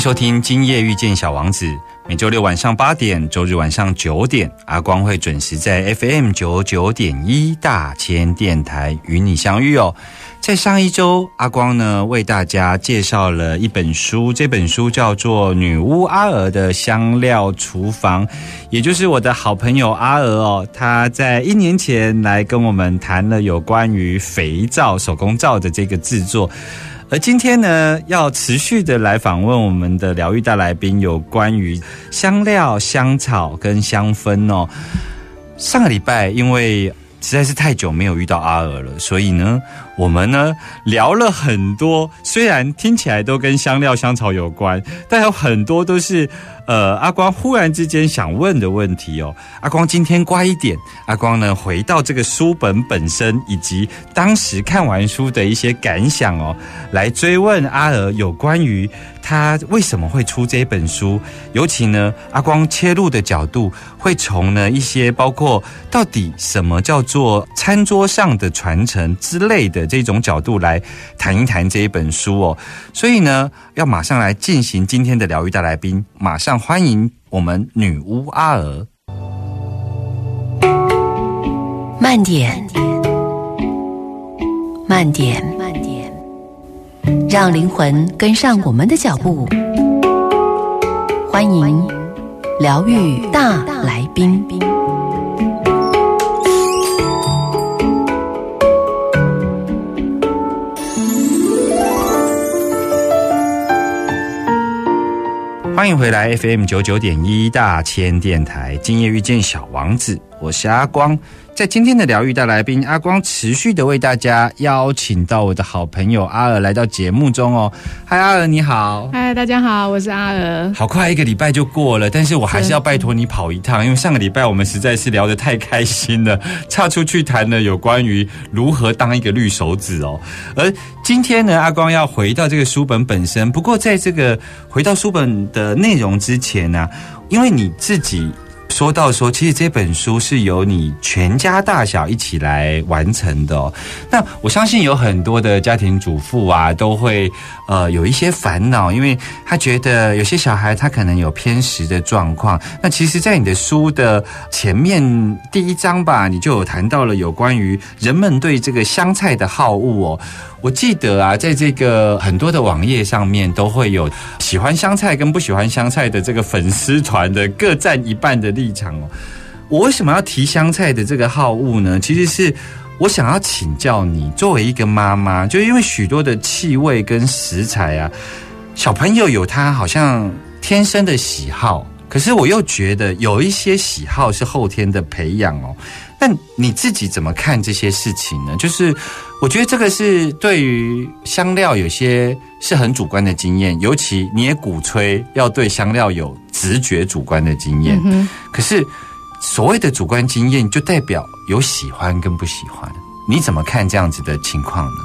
收听《今夜遇见小王子》，每周六晚上八点，周日晚上九点，阿光会准时在 FM 九九点一大千电台与你相遇哦。在上一周，阿光呢为大家介绍了一本书，这本书叫做《女巫阿娥的香料厨房》，也就是我的好朋友阿娥哦，她在一年前来跟我们谈了有关于肥皂、手工皂的这个制作。而今天呢，要持续的来访问我们的疗愈大来宾，有关于香料、香草跟香氛哦。上个礼拜因为实在是太久没有遇到阿尔了，所以呢，我们呢聊了很多，虽然听起来都跟香料、香草有关，但有很多都是呃阿光忽然之间想问的问题哦。阿光今天乖一点，阿光呢回到这个书本本身，以及当时看完书的一些感想哦，来追问阿尔有关于他为什么会出这本书，尤其呢阿光切入的角度会从呢一些包括到底什么叫做餐桌上的传承之类的这种角度来谈一谈这一本书哦。所以呢，要马上来进行今天的疗愈大来宾，马上欢迎我们女巫阿娥。慢点，慢点，慢点，让灵魂跟上我们的脚步。欢迎疗愈大来宾。欢迎回来 FM 九九点一大千电台，今夜遇见小王子，我是阿光。在今天的疗愈大来宾，阿光持续的为大家邀请到我的好朋友阿尔来到节目中哦。嗨，阿尔你好。嗨，大家好，我是阿尔。好快一个礼拜就过了，但是我还是要拜托你跑一趟，因为上个礼拜我们实在是聊得太开心了，岔出去谈了有关于如何当一个绿手指哦。而今天呢，阿光要回到这个书本本身，不过在这个回到书本的内容之前呢、因为你自己。说到说，其实这本书是由你全家大小一起来完成的。那我相信有很多的家庭主妇啊，都会呃有一些烦恼，因为他觉得有些小孩他可能有偏食的状况。那其实，在你的书的前面第一章吧，你就有谈到了有关于人们对这个香菜的好恶哦。我记得啊，在这个很多的网页上面都会有喜欢香菜跟不喜欢香菜的这个粉丝团的各占一半的立场哦。我为什么要提香菜的这个好恶呢？其实是我想要请教你，作为一个妈妈，就因为许多的气味跟食材啊，小朋友有他好像天生的喜好，可是我又觉得有一些喜好是后天的培养哦。那你自己怎么看这些事情呢？就是我觉得这个是对于香料有些是很主观的经验，尤其你也鼓吹要对香料有直觉主观的经验。嗯可是所谓的主观经验，就代表有喜欢跟不喜欢。你怎么看这样子的情况呢？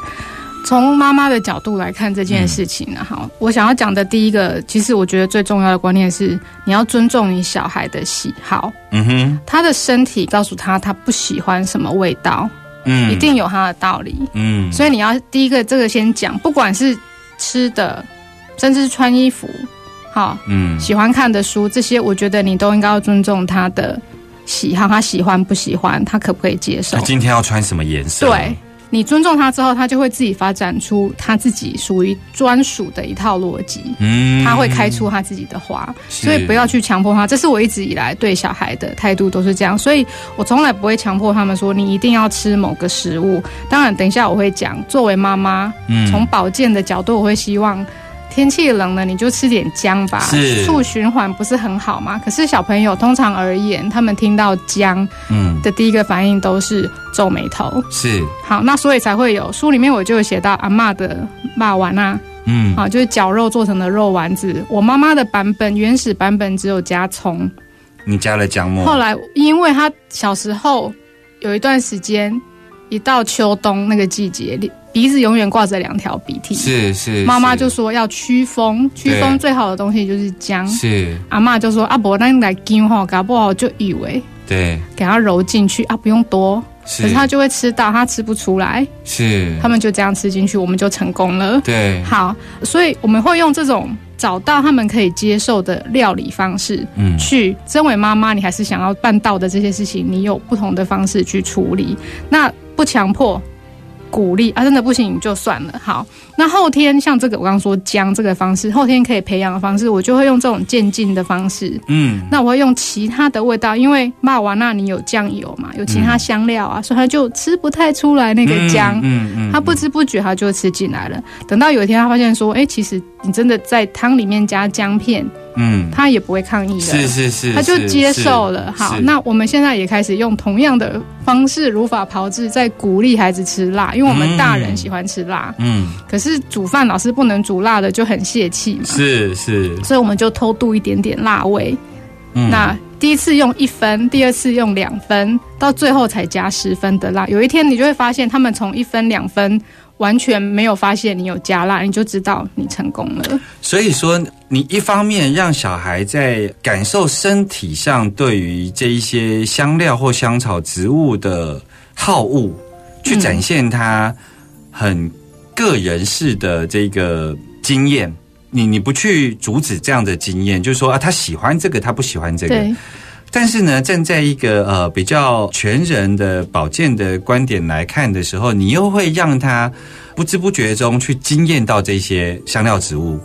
从妈妈的角度来看这件事情呢，好，我想要讲的第一个，其实我觉得最重要的观念是，你要尊重你小孩的喜好，嗯哼，他的身体告诉他他不喜欢什么味道，嗯，一定有他的道理。嗯，所以你要第一个这个先讲，不管是吃的，甚至是穿衣服，好，嗯喜欢看的书，这些我觉得你都应该要尊重他的喜好，他喜欢不喜欢，他可不可以接受他？今天要穿什么颜色？对，你尊重他之后，他就会自己发展出他自己属于专属的一套逻辑。嗯他会开出他自己的花，所以不要去强迫他。这是我一直以来对小孩的态度都是这样，所以我从来不会强迫他们说你一定要吃某个食物。当然，等一下我会讲，作为妈妈，嗯从保健的角度，我会希望。天气冷了，你就吃点姜吧，是促循环不是很好吗？可是小朋友通常而言，他们听到姜嗯的第一个反应都是皱眉头。是好，那所以才会有书里面我就有写到阿嬷的骂丸啊，嗯啊，就是绞肉做成的肉丸子。我妈妈的版本原始版本只有加葱，你加了姜末，后来因为她小时候有一段时间，一到秋冬那个季节，鼻子永远挂着两条鼻涕。是是，妈妈就说要驱风，驱风最好的东西就是姜。是阿嬷就说阿伯，那你来姜吼，搞不好就以为对给它揉进去啊，不用多，是，可是他就会吃到，他吃不出来，是他们就这样吃进去，我们就成功了。对好，所以我们会用这种找到他们可以接受的料理方式，嗯去身为妈妈，你还是想要办到的这些事情，你有不同的方式去处理。那不强迫。鼓励啊，真的不行就算了。好，那后天像这个我刚刚说姜这个方式，后天可以培养的方式，我就会用这种渐进的方式。嗯那我会用其他的味道，因为骂完那你有酱油嘛，有其他香料啊，所以他就吃不太出来那个姜。嗯嗯他不知不觉他就吃进来了。等到有一天他发现说，哎、其实你真的在汤里面加姜片，嗯他也不会抗议的。是是是，他就接受了。好，那我们现在也开始用同样的方式，如法炮制，在鼓励孩子吃辣，因为我们大人喜欢吃辣，嗯可是煮饭老师不能煮辣的，就很泄气嘛。是是，所以我们就偷渡一点点辣味。嗯那第一次用一分，第二次用两分，到最后才加十分的辣。有一天你就会发现，他们从一分、两分完全没有发现你有加辣，你就知道你成功了。所以说，你一方面让小孩在感受身体上对于这一些香料或香草植物的好恶，去展现他很个人式的这个经验。你你不去阻止这样的经验，就是说啊，他喜欢这个，他不喜欢这个。但是呢，站在一个呃比较全人的保健的观点来看的时候，你又会让他不知不觉中去惊艳到这些香料植物。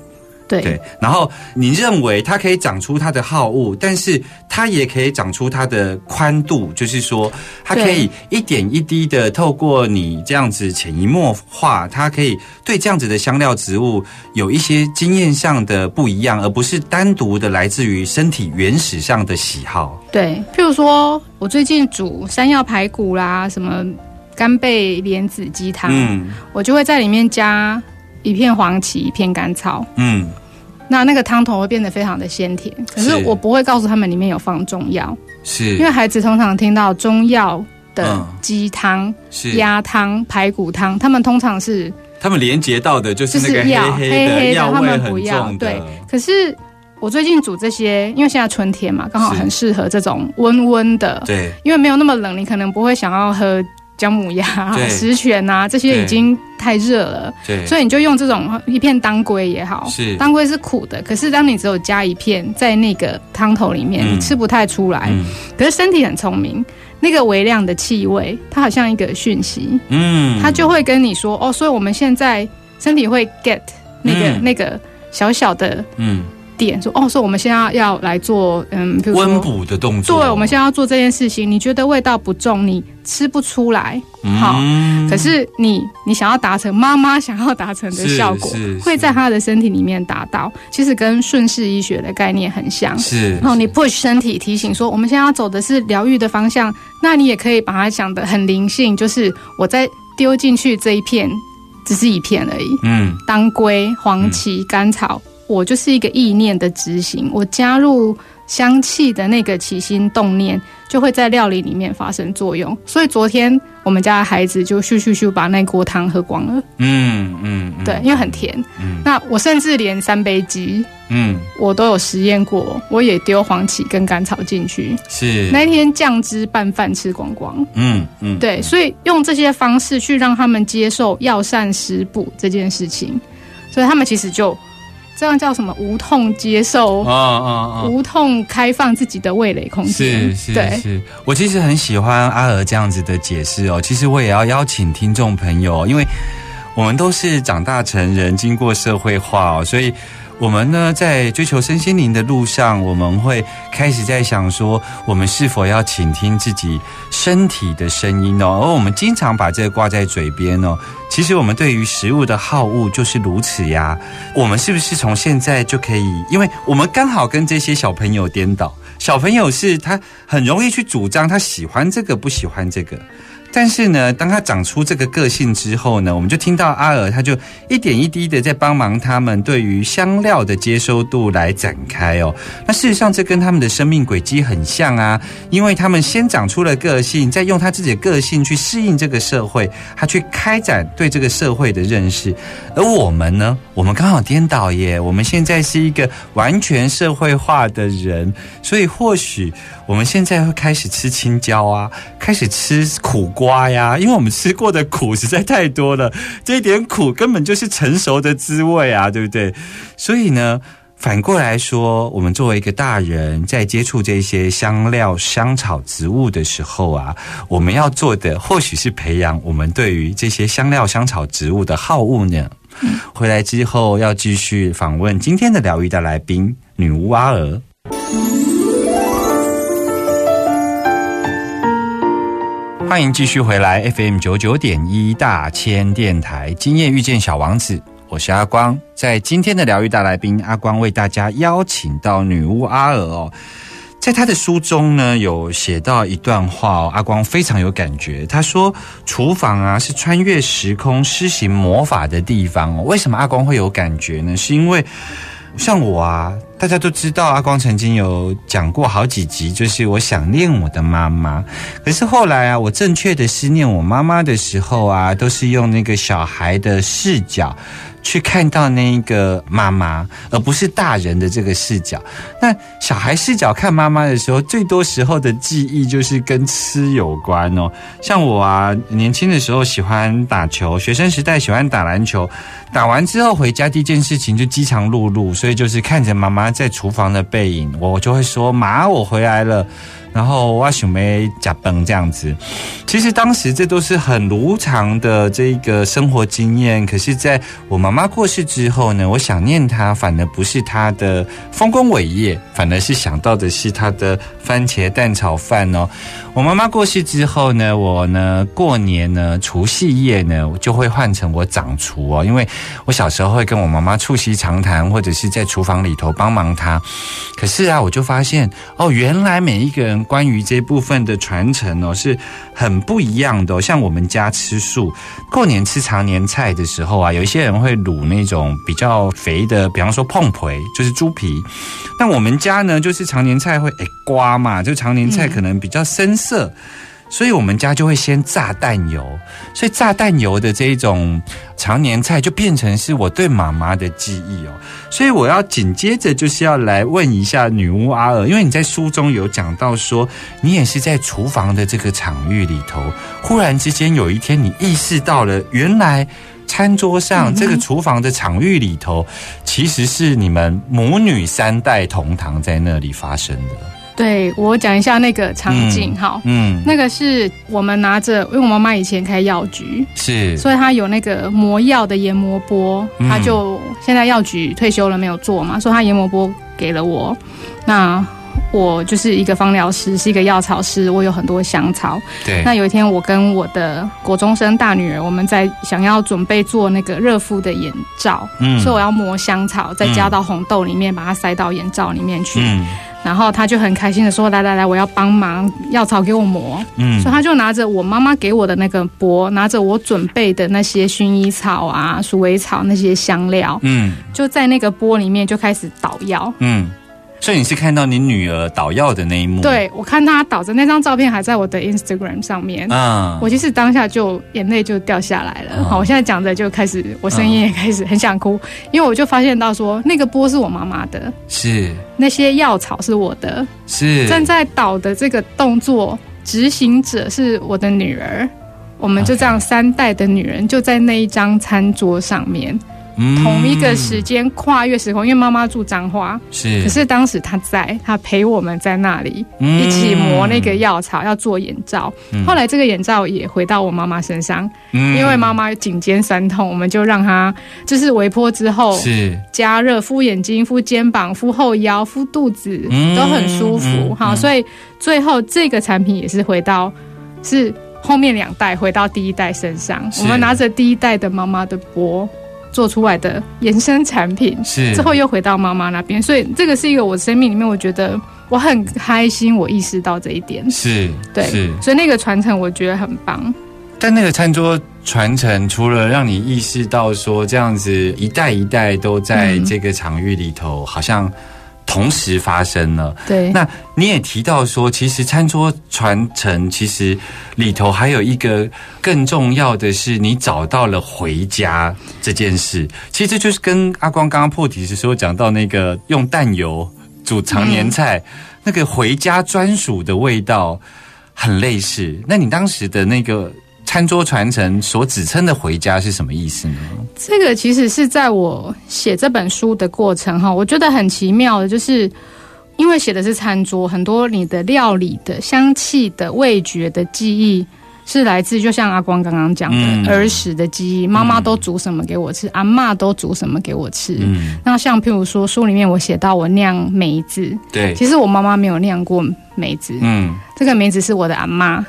对，对，然后你认为它可以长出它的好物，但是它也可以长出它的宽度，就是说，它可以一点一滴的透过你这样子潜移默化，它可以对这样子的香料植物有一些经验上的不一样，而不是单独的来自于身体原始上的喜好。对，譬如说我最近煮山药排骨啦，什么干贝莲子鸡汤，嗯我就会在里面加一片黄芪，一片甘草。嗯，那那个汤头会变得非常的鲜甜，可是是。我不会告诉他们里面有放中药，是。因为孩子通常听到中药的嗯。鸡汤、是。鸭汤、排骨汤，他们通常是他们连接到的就是就那个是药黑黑黑的他药味很们不要重对，可是我最近煮这些，因为现在春天嘛，刚好很适合这种温温的，对。因为没有那么冷，你可能不会想要喝姜母鸭啊对、十全啊，这些已经太热了。对，所以你就用这种一片当归也好，是。当归是苦的，可是当你只有加一片在那个汤头里面，嗯。你吃不太出来。嗯。可是身体很聪明，那个微量的气味，它好像一个讯息，嗯。它就会跟你说哦，所以我们现在身体会 get 那个、嗯。那个小小的嗯点，说哦，所以我们现在要来做嗯，温补的动作，对，我们现在要做这件事情，你觉得味道不重，你吃不出来，好嗯可是你你想要达成妈妈想要达成的效果是，会在她的身体里面达到，其实跟顺势医学的概念很像。是。然后你 push 身体提醒说，我们现在要走的是疗愈的方向，那你也可以把它想的很灵性，就是我在丢进去这一片，只是一片而已。嗯。当归、黄芪、甘草，我就是一个意念的执行，我加入香气的那个起心动念，就会在料理里面发生作用。所以昨天我们家的孩子就咻咻咻把那锅汤喝光了，嗯嗯，嗯。对，因为很甜。嗯。那我甚至连三杯鸡嗯。我都有实验过，我也丢黄芪跟甘草进去。是。那天酱汁拌饭吃光光，嗯嗯。对，所以用这些方式去让他们接受药膳食补这件事情，所以他们其实就这样叫什么无痛接受，啊啊啊。无痛开放自己的味蕾空间。是是，是，我其实很喜欢阿娥这样子的解释哦。其实我也要邀请听众朋友，因为我们都是长大成人，经过社会化哦，所以我们呢在追求身心灵的路上，我们会开始在想说，我们是否要倾听自己身体的声音哦？而我们经常把这个挂在嘴边哦。其实我们对于食物的好恶就是如此呀。我们是不是从现在就可以？因为我们刚好跟这些小朋友颠倒，小朋友是他很容易去主张他喜欢这个，不喜欢这个。但是呢，当他长出这个个性之后呢，我们就听到阿尔他就一点一滴的在帮忙他们对于香料的接收度来展开哦。那事实上，这跟他们的生命轨迹很像啊，因为他们先长出了个性，再用他自己的个性去适应这个社会，他去开展对这个社会的认识。而我们呢，我们刚好颠倒耶，我们现在是一个完全社会化的人，所以或许我们现在会开始吃青椒啊，开始吃苦瓜呀，因为我们吃过的苦实在太多了，这一点苦根本就是成熟的滋味啊，对不对？所以呢。反过来说，我们作为一个大人，在接触这些香料、香草植物的时候啊，我们要做的或许是培养我们对于这些香料、香草植物的好恶呢。回来之后要继续访问今天的疗愈的来宾女巫阿娥。欢迎继续回来 FM 九九点一大千电台，今夜遇见小王子，我是阿光。在今天的疗愈大来宾，阿光为大家邀请到女巫阿娥哦。在他的书中呢，有写到一段话哦，阿光非常有感觉。他说：“厨房啊，是穿越时空施行魔法的地方哦。”为什么阿光会有感觉呢？是因为像我啊，大家都知道，阿光曾经有讲过好几集，就是我想念我的妈妈。可是后来啊，我正确的思念我妈妈的时候啊，都是用那个小孩的视角。去看到那个妈妈，而不是大人的这个视角。那小孩视角看妈妈的时候，最多时候的记忆就是跟吃有关哦。像我啊，年轻的时候喜欢打球，学生时代喜欢打篮球，打完之后回家第一件事情就饥肠辘辘，所以就是看着妈妈在厨房的背影，我就会说：“妈，我回来了。”然后我准备假崩这样子，其实当时这都是很如常的这个生活经验。可是，在我妈妈过世之后呢，我想念她，反而不是她的丰功伟业，反而是想到的是她的番茄蛋炒饭哦。我妈妈过世之后呢，我呢过年呢除夕夜呢就会换成我掌厨哦，因为我小时候会跟我妈妈促膝长谈，或者是在厨房里头帮忙她。可是啊，我就发现哦，原来每一个人关于这部分的传承哦是很不一样的、哦。像我们家吃素，过年吃常年菜的时候啊，有一些人会卤那种比较肥的，比方说碰皮，就是猪皮。那我们家呢，就是常年菜会诶瓜嘛，就常年菜可能比较深色。所以我们家就会先炸蛋油，所以炸蛋油的这一种常年菜就变成是我对妈妈的记忆哦。所以我要紧接着就是要来问一下女巫阿尔，因为你在书中有讲到说，你也是在厨房的这个场域里头，忽然之间有一天你意识到了，原来餐桌上这个厨房的场域里头，其实是你们母女三代同堂在那里发生的。对我讲一下那个场景哈。嗯，那个是我们拿着，因为我妈妈以前开药局，是，所以她有那个磨药的研磨钵，嗯她就现在药局退休了没有做嘛，所以她研磨钵给了我。那我就是一个芳疗师，是一个药草师，我有很多香草。对，那有一天，我跟我的国中生大女儿，我们在想要准备做那个热敷的眼罩，嗯所以我要磨香草，再加到红豆里面，把它塞到眼罩里面去。嗯然后他就很开心的说：“来来来，我要帮忙，药草给我磨。”嗯所以他就拿着我妈妈给我的那个钵，拿着我准备的那些薰衣草啊、鼠尾草那些香料，嗯就在那个钵里面就开始捣药。嗯所以你是看到你女儿倒药的那一幕？，对我看她倒着那张照片还在我的 Instagram 上面。啊，我其实当下就眼泪就掉下来了。哦好，我现在讲的就开始，我声音也开始很想哭，因为我就发现到说，那个波是我妈妈的，是那些药草是我的，是正在倒的这个动作，执行者是我的女儿。我们就这样三代的女人就在那一张餐桌上面，嗯同一个时间跨越时空，因为妈妈住彰化，是，可是当时她在，她陪我们在那里嗯。一起磨那个药草，要做眼罩。嗯。后来这个眼罩也回到我妈妈身上，嗯。因为妈妈颈肩酸痛，我们就让她就是微波之后是。加热敷眼睛、敷肩膀、敷后腰、敷肚子，嗯都很舒服。好，所以最后这个产品也是回到是后面两代回到第一代身上，我们拿着第一代的妈妈的钵做出来的延伸产品，是之后又回到妈妈那边，所以这个是一个我生命里面我觉得我很开心，我意识到这一点。是对是，所以那个传承我觉得很棒。但那个餐桌传承，除了让你意识到说这样子一代一代都在嗯这个场域里头，好像同时发生了。对，那你也提到说，其实餐桌传承其实里头还有一个更重要的是，你找到了回家这件事。其实就是跟阿光刚刚破题的时候讲到那个用淡油煮常年菜、那个回家专属的味道很类似。那你当时的那个餐桌传承所指称的回家是什么意思呢？这个其实是在我写这本书的过程哈，我觉得很奇妙的，就是因为写的是餐桌，很多你的料理的香气的味觉的记忆。是来自，就像阿光刚刚讲的、嗯儿时的记忆，妈妈都煮什么给我吃，阿嬷都煮什么给我吃。嗯，那像譬如说书里面我写到我酿梅子，对，其实我妈妈没有酿过梅子，嗯这个梅子是我的阿妈，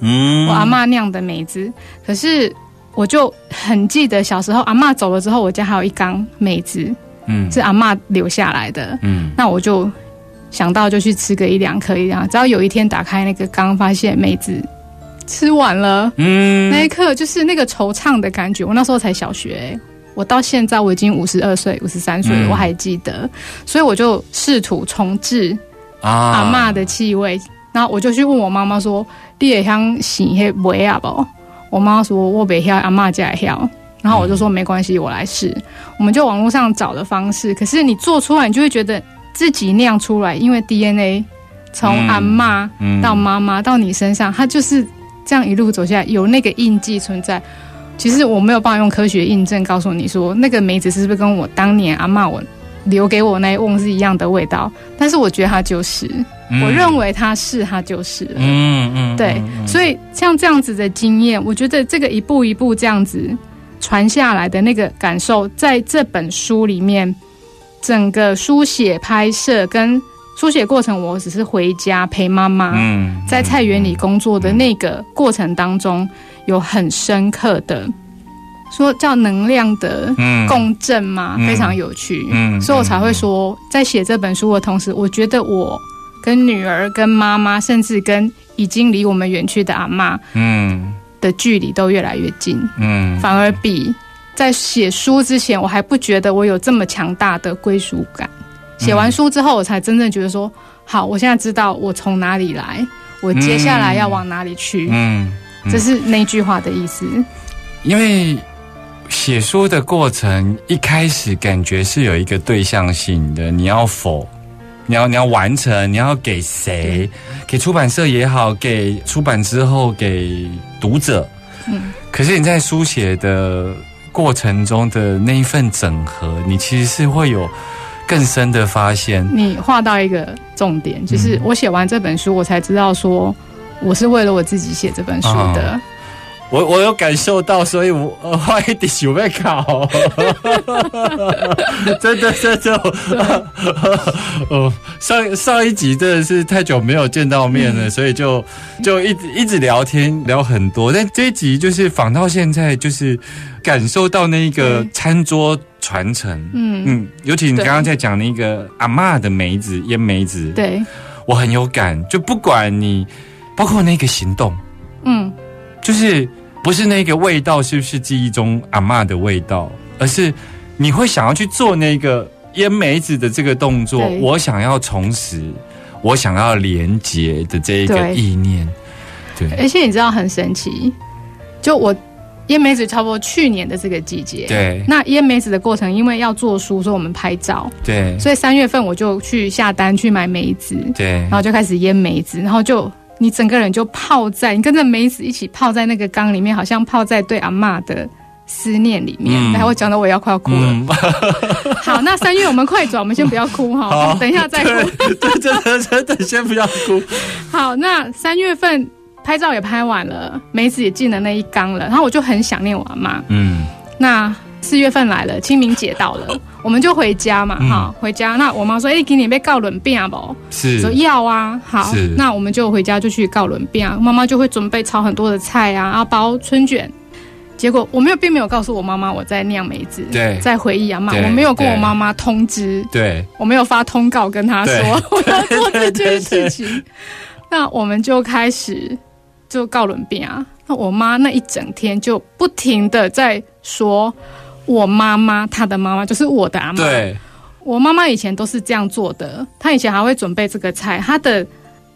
嗯。我阿妈酿的梅子，可是我就很记得小时候阿妈走了之后，我家还有一缸梅子嗯。是阿妈留下来的，嗯。那我就想到就去吃个一两颗一两，只要有一天打开那个缸，发现梅子吃完了，嗯。那一刻就是那个惆怅的感觉。我那时候才小学、欸我到现在我已经五十二岁、五十三岁了，嗯。我还记得，所以我就试图重置啊。阿嬷的气味。然后我就去问我妈妈说：“你也想洗黑梅啊不？”我妈说：“我没晓，阿妈家也晓。”然后我就说：“没关系，我来试。”我们就网络上找的方式，可是你做出来，你就会觉得自己酿出来，因为 DNA 从嗯阿嬷嗯到妈妈到你身上，它就是这样一路走下来，有那个印记存在。其实我没有办法用科学印证告诉你说那个梅子是不是跟我当年阿嬷我留给我那一瓮是一样的味道，但是我觉得它就是，我认为它是，它就是了。嗯嗯对，所以像这样子的经验，我觉得这个一步一步这样子传下来的那个感受，在这本书里面，整个书写、拍摄跟书写过程，我只是回家陪妈妈，嗯在菜园里工作的那个过程当中，有很深刻的说叫能量的嗯共振嘛，嗯非常有趣。嗯所以我才会说，在写这本书的同时，我觉得我跟女儿、跟妈妈，甚至跟已经离我们远去的阿妈嗯的距离都越来越近，嗯反而比在写书之前，我还不觉得我有这么强大的归属感。写完书之后，我才真正觉得说，好，我现在知道我从哪里来，我接下来要往哪里去。嗯，这是那句话的意思。因为写书的过程一开始感觉是有一个对象性的，你要否，你要你要完成，你要给谁？给出版社也好，给出版之后给读者。嗯，可是你在书写的过程中的那一份整合，你其实是会有更深的发现。你画到一个重点，就是我写完这本书，我才知道说，我是为了我自己写这本书的。我我有感受到，所以我呃花一点想被考，真的真的，哦，上上一集真的是太久没有见到面了，所以就就一直一直聊天聊很多，但这一集就是仿到现在，就是感受到那个餐桌传承，嗯。嗯，尤其你对刚刚在讲那个阿嬷的梅子腌梅子，对，我很有感，就不管你包括那个行动。嗯，就是不是那个味道是不是记忆中阿嬷的味道，而是你会想要去做那个腌梅子的这个动作，我想要重拾，我想要连接的这一个意念，对。而且你知道很神奇，就我腌梅子差不多去年的这个季节，对。那腌梅子的过程，因为要做书，所以我们拍照，对。所以三月份我就去下单去买梅子，对。然后就开始腌梅子，然后就你整个人就泡在，你跟着梅子一起泡在那个缸里面，好像泡在对阿嬷的思念里面。嗯来，我讲的我也要快要哭了。嗯，好，那三月我们快转，我们先不要哭哈，好等一下再哭。对，对真的真的先不要哭，好，那三月份拍照也拍完了，梅子也进了那一缸了，然后我就很想念我阿妈。嗯那四月份来了，清明节到了，我们就回家嘛，嗯哈、回家。那我妈说：“哎、今年被告轮病啊不？”是说要啊，好，那我们就回家就去告轮病啊。妈妈就会准备炒很多的菜啊，然后包春卷。结果我没有，并没有告诉我妈妈我在酿梅子，对在回忆阿妈，我没有跟我对妈妈通知，对我没有发通告跟她说 我要做这件事情。那我们就开始就告轮病啊。那我妈那一整天就不停的在说，我妈妈她的妈妈就是我的阿妈，对。我妈妈以前都是这样做的，她以前还会准备这个菜，她的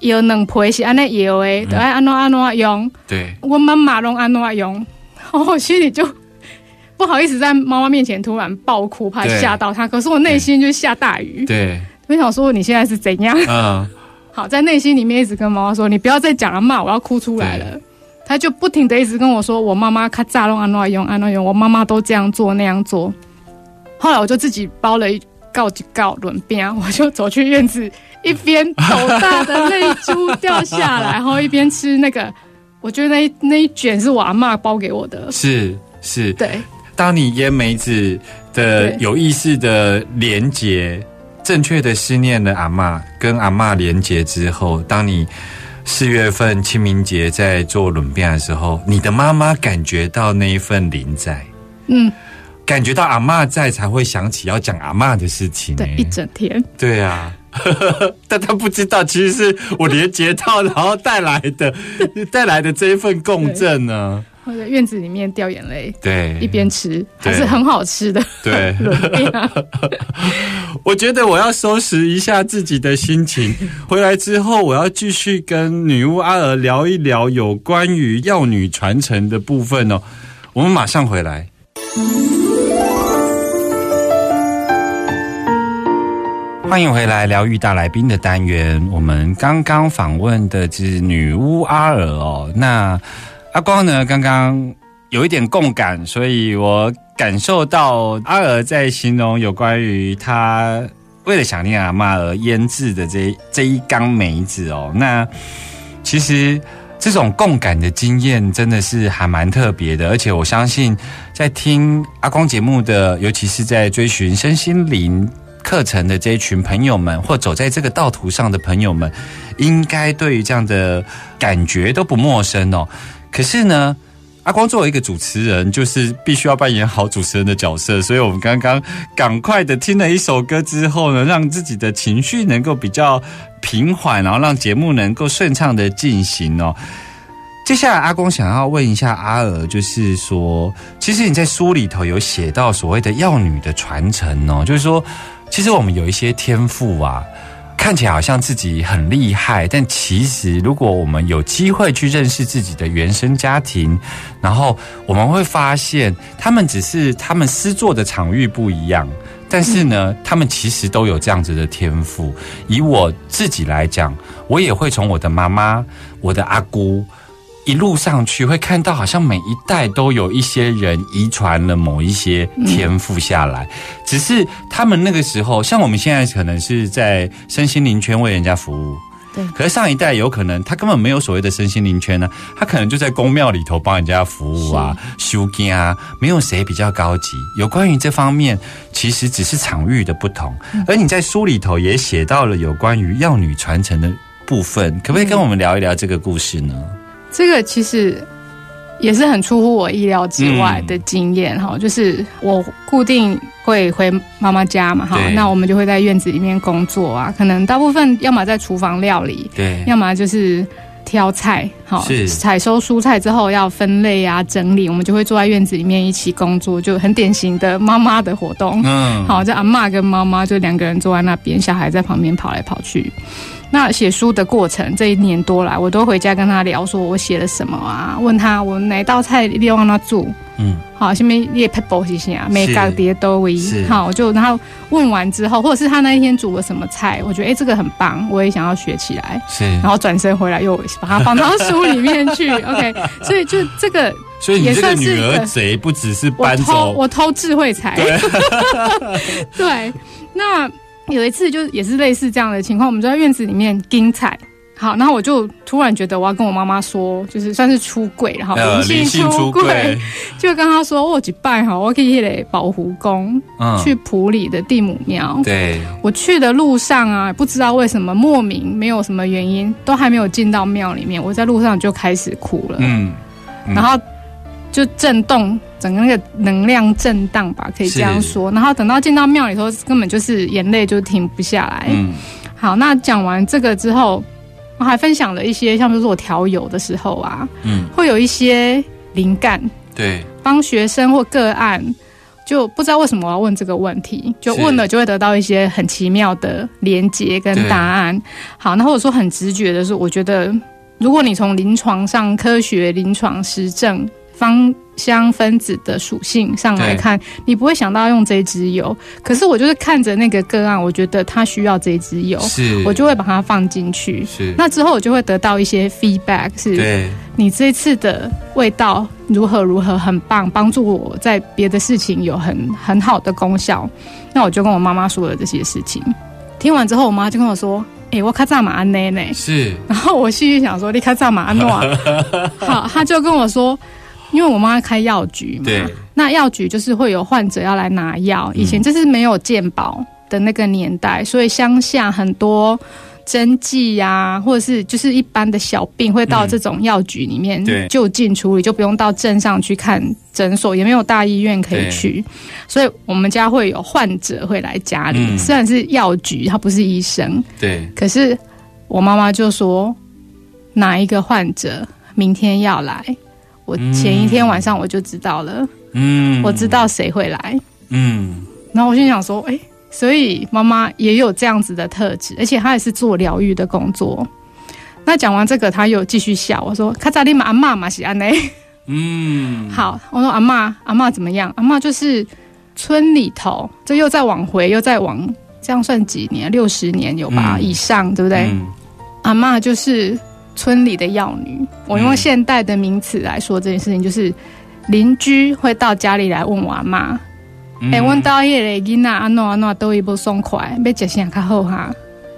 有能皮是安尼摇嗯的，都爱安怎安怎用，对。我妈妈拢安怎用，然 后我心里就不好意思在妈妈面前突然爆哭，怕对吓到她，可是我内心就下大雨，对，我想说你现在是怎样？嗯。好，在内心里面一直跟妈妈说，你不要再讲了，骂我要哭出来了。她就不停的一直跟我说，我妈妈咔嚓弄安怎用安怎用，我妈妈都这样做那样做。后来我就自己包了一告几告轮边，我就走去院子，一边斗大的泪珠掉下来，然后一边吃那个，我觉得那一那一卷是我阿嬷包给我的。是是，对当你腌梅子的有意识的连接，正确的思念了阿嬷，跟阿嬷连接之后，当你四月份清明节在做轮变的时候，你的妈妈感觉到那一份灵在，嗯，感觉到阿妈在，才会想起要讲阿妈的事情、对，欸一整天。对啊。但他不知道，其实是我连接到，然后带来的 带来的这一份共振呢。我在院子里面掉眼泪，对，一边吃还是很好吃的对。我觉得我要收拾一下自己的心情。回来之后，我要继续跟女巫阿娥聊一聊有关于药女传承的部分哦。我们马上回来。欢迎回来，疗愈大来宾的单元。我们刚刚访问的是女巫阿尔哦。那阿光呢？刚刚有一点共感，所以我感受到阿尔在形容有关于他为了想念阿嬷而腌制的这这一缸梅子哦。那其实这种共感的经验真的是还蛮特别的，而且我相信在听阿光节目的，尤其是在追寻身心灵。课程的这一群朋友们，或走在这个道途上的朋友们，应该对于这样的感觉都不陌生哦。可是呢，阿光作为一个主持人，就是必须要扮演好主持人的角色，所以我们刚刚赶快的听了一首歌之后呢，让自己的情绪能够比较平缓，然后让节目能够顺畅的进行哦。接下来，阿光想要问一下阿娥，就是说，其实你在书里头有写到所谓的药女的传承哦，就是说，其实我们有一些天赋啊，看起来好像自己很厉害，但其实如果我们有机会去认识自己的原生家庭，然后我们会发现，他们只是他们施作的场域不一样。但是呢，他们其实都有这样子的天赋。以我自己来讲，我也会从我的妈妈、我的阿姑一路上去，会看到好像每一代都有一些人遗传了某一些天赋下来。只是他们那个时候，像我们现在可能是在身心灵圈为人家服务。对可是上一代有可能他根本没有所谓的身心灵圈呢，他可能就在宫庙里头帮人家服务啊、修经啊，没有谁比较高级。有关于这方面，其实只是场域的不同。而你在书里头也写到了有关于药女传承的部分，可不可以跟我们聊一聊这个故事呢？这个其实也是很出乎我意料之外的经验哈、就是我固定会回妈妈家嘛哈，那我们就会在院子里面工作啊，可能大部分要么在厨房料理，对，要么就是挑菜，好采收蔬菜之后要分类啊整理，我们就会坐在院子里面一起工作，就很典型的妈妈的活动。嗯，好，就阿嬷跟妈妈就两个人坐在那边，小孩在旁边跑来跑去。那写书的过程，这一年多来，我都回家跟他聊，说我写了什么啊？问他我哪道菜你让他做？嗯，好，下面也 pepper 是啥？每个碟都为是好，我就然后问完之后，或者是他那一天煮了什么菜，我觉得哎、诶这个很棒，我也想要学起来。是，然后转身回来又把它放到书里面去，OK，所以就这个所以你也这个女儿贼不只是我偷搬走，我偷智慧财，对，那有一次就也是类似这样的情况，我们就在院子里面盯彩。好，然后我就突然觉得我要跟我妈妈说，就是算是出柜，然后呃，灵性出柜，就跟她说，我去拜哈，我可以来保护宫，嗯去普里的地母庙。对，我去的路上啊，不知道为什么莫名没有什么原因，都还没有进到庙里面，我在路上就开始哭了。嗯，嗯然后就震动，整个那个能量震荡吧，可以这样说。然后等到进到庙里头，根本就是眼泪就停不下来。嗯好，那讲完这个之后，我还分享了一些，像比如说我调油的时候啊，嗯，会有一些灵感，对，帮学生或个案。就不知道为什么我要问这个问题，就问了就会得到一些很奇妙的连接跟答案。好，那或者说很直觉的是，我觉得如果你从临床上科学、临床实证芳香分子的属性上来看，你不会想到用这一支油。可是我就是看着那个个案，我觉得他需要这一支油，是，我就会把它放进去。是，那之后我就会得到一些 feedback，是对，你这次的味道如何如何很棒，帮助我在别的事情有很很好的功效。那我就跟我妈妈说了这些事情。听完之后，我妈就跟我说：“哎、我卡扎马安内呢。”是，然后我心里想说：“你卡扎马安诺啊。”好，她就跟我说。因为我妈开药局嘛，对，那药局就是会有患者要来拿药，以前这是没有健保的那个年代，所以乡下很多针剂呀，或者是就是一般的小病，会到这种药局里面就近处理，就不用到镇上去看诊所，也没有大医院可以去，所以我们家会有患者会来家里，嗯。虽然是药局，他不是医生，对，可是我妈妈就说哪一个患者明天要来。我前一天晚上我就知道了，嗯，我知，道谁会来，嗯，然后我心想说，哎、所以妈妈也有这样子的特质，而且她也是做疗愈的工作。那讲完这个，她又继续笑，我说：“卡扎利玛阿妈嘛是安内。嗯，好，我说阿妈阿妈怎么样？阿妈就是村里头，这又再往回，又再往，这样算几年？六十年有吧、嗯以上，对不对？嗯阿妈就是村里的药女。我用嗯现代的名词来说这件事情，就是邻居会到家里来问我阿妈：“嗯哎、阮兜迄个囡仔安怎安怎都一不爽快，要食啥较好哈？”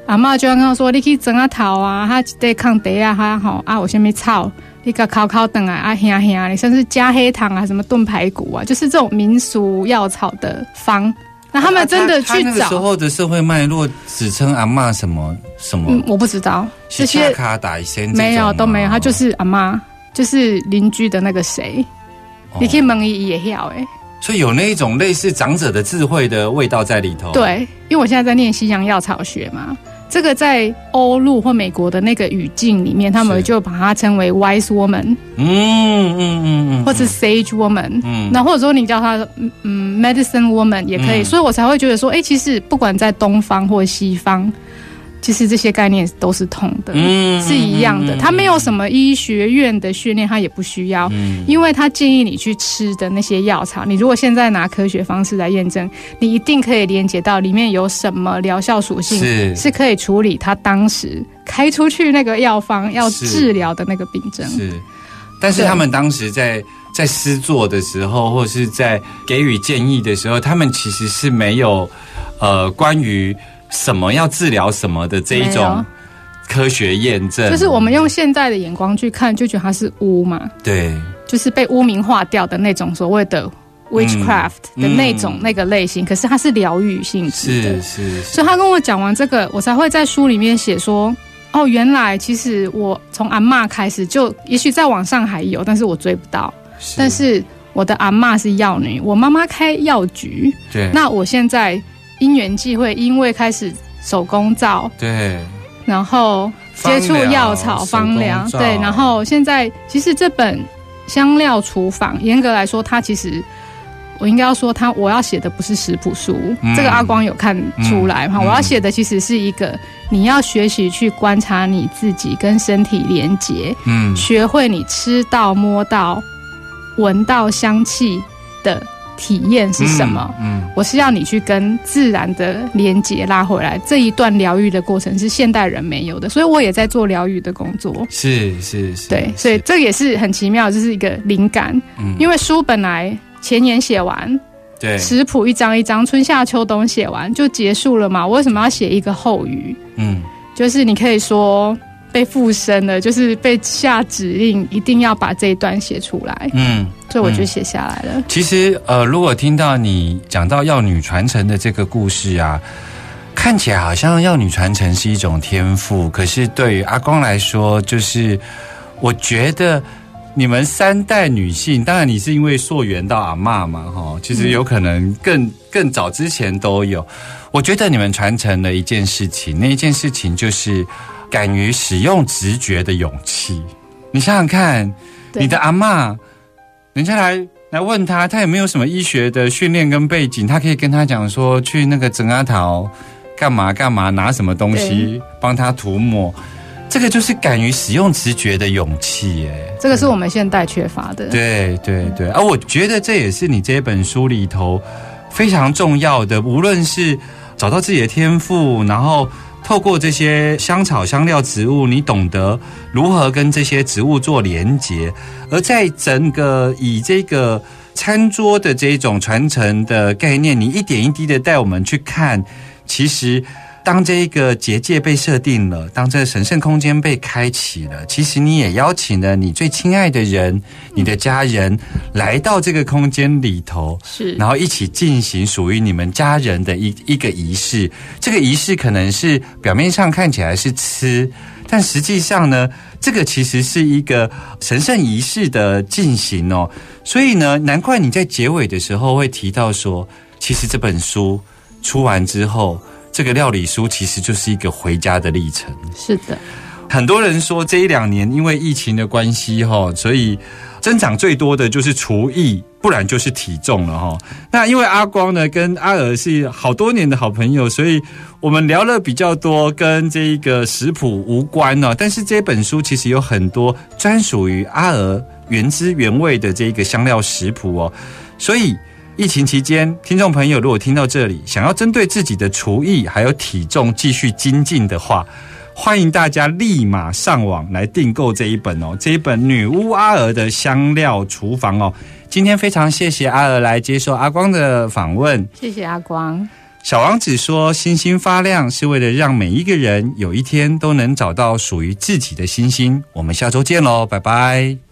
阿妈就跟我说：“你去整下头啊，哈一块炕地啊，哈吼啊有啥物草，你甲烤烤等啊，啊香香你，甚至加黑糖啊，什么炖排骨啊，就是这种民俗药草的方。那他们真的去找那个时，候的社会脉络，只称阿妈什么什么？嗯，，我不知道。这些卡打一些没有都没有，他就是阿妈，就是邻居的那个谁，哦。你可以蒙伊也要哎。所以有那一种类似长者的智慧的味道在里头。，对，因为我现在在念西洋药草学嘛，这个在欧陆或美国的那个语境里面，他们是。就把它称为 wise woman 嗯嗯嗯嗯，或是 sage woman。嗯。那或者说你叫它嗯嗯 medicine woman 也可以，嗯。所以我才会觉得说，哎、其实不管在东方或西方，其实这些概念都是通的，嗯是一样的。嗯它没有什么医学院的训练，他也不需要。嗯因为他建议你去吃的那些药草，你如果现在拿科学方式来验证，你一定可以连接到里面有什么疗效属性是是可以处理他当时开出去那个药方要治疗的那个病症。是，但是他们当时在在施作的时候，或是在给予建议的时候，他们其实是没有呃关于什么要治疗什么的这一种科学验证，就是我们用现在的眼光去看，就觉得它是污嘛，对。就是被污名化掉的那种所谓的 witchcraft 的那种、嗯那个类型。可是它是疗愈性质的。是，是是。所以他跟我讲完这个，我才会在书里面写说，哦，原来其实我从阿嬷开始就，也许在网上还有，但是我追不到。但是我的阿嬷是药女，我妈妈开药局，对。那我现在因缘际会，因为开始手工皂，对然后接触药草、芳疗，对。然后现在其实这本香料厨房，严格来说，它其实我应该要说，它我要写的不是食谱书，这个阿光有看出来哈。我要写的其实是一个你要学习去观察你自己跟身体连接，嗯，学会你吃到、摸到、闻到香气的。体验是什么？嗯，我是要你去跟自然的连接拉回来。这一段疗愈的过程是现代人没有的，所以我也在做疗愈的工作。是是是，对，所以这也是很奇妙，就是一个灵感。嗯，因为书本来前年写完，对，食谱一张一张，春夏秋冬写完就结束了嘛。我为什么要写一个后语？嗯，就是你可以说。被附身了，就是被下指令，一定要把这一段写出来。嗯，所以我就写下来了。其实，呃，如果听到你讲到要女传承的这个故事啊，看起来好像要女传承是一种天赋，可是对于阿光来说，就是我觉得你们三代女性，当然你是因为溯源到阿妈嘛，哈，其实有可能更更早之前都有。我觉得你们传承了一件事情，那一件事情就是。敢于使用直觉的勇气，你想想看，你的阿妈，人家来来问他，他有没有什么医学的训练跟背景？他可以跟他讲说，去那个整阿桃干嘛干嘛，拿什么东西帮他涂抹，这个就是敢于使用直觉的勇气，哎，这个是我们现代缺乏的。对对对，而我觉得这也是你这本书里头非常重要的，无论是找到自己的天赋，然后。透过这些香草、香料、植物，你懂得如何跟这些植物做连接，而在整个以这个餐桌的这种传承的概念，你一点一滴的带我们去看，其实。当这个结界被设定了，当这个神圣空间被开启了，其实你也邀请了你最亲爱的人、你的家人来到这个空间里头，是，然后一起进行属于你们家人的一一个仪式。这个仪式可能是表面上看起来是吃，但实际上呢，这个其实是一个神圣仪式的进行哦。所以呢，难怪你在结尾的时候会提到说，其实这本书出完之后。这个料理书其实就是一个回家的历程。是的，很多人说这一两年因为疫情的关系哈，所以增长最多的就是厨艺，不然就是体重了哈。那因为阿光呢跟阿尔是好多年的好朋友，所以我们聊了比较多跟这一个食谱无关呢。但是这本书其实有很多专属于阿尔原汁原味的这一个香料食谱哦，所以。疫情期间，听众朋友如果听到这里，想要针对自己的厨艺还有体重继续精进的话，欢迎大家立马上网来订购这一本哦，这一本女巫阿娥的香料厨房哦。今天非常谢谢阿娥来接受阿光的访问，谢谢阿光。小王子说：“星星发亮是为了让每一个人有一天都能找到属于自己的星星。”我们下周见喽，拜拜。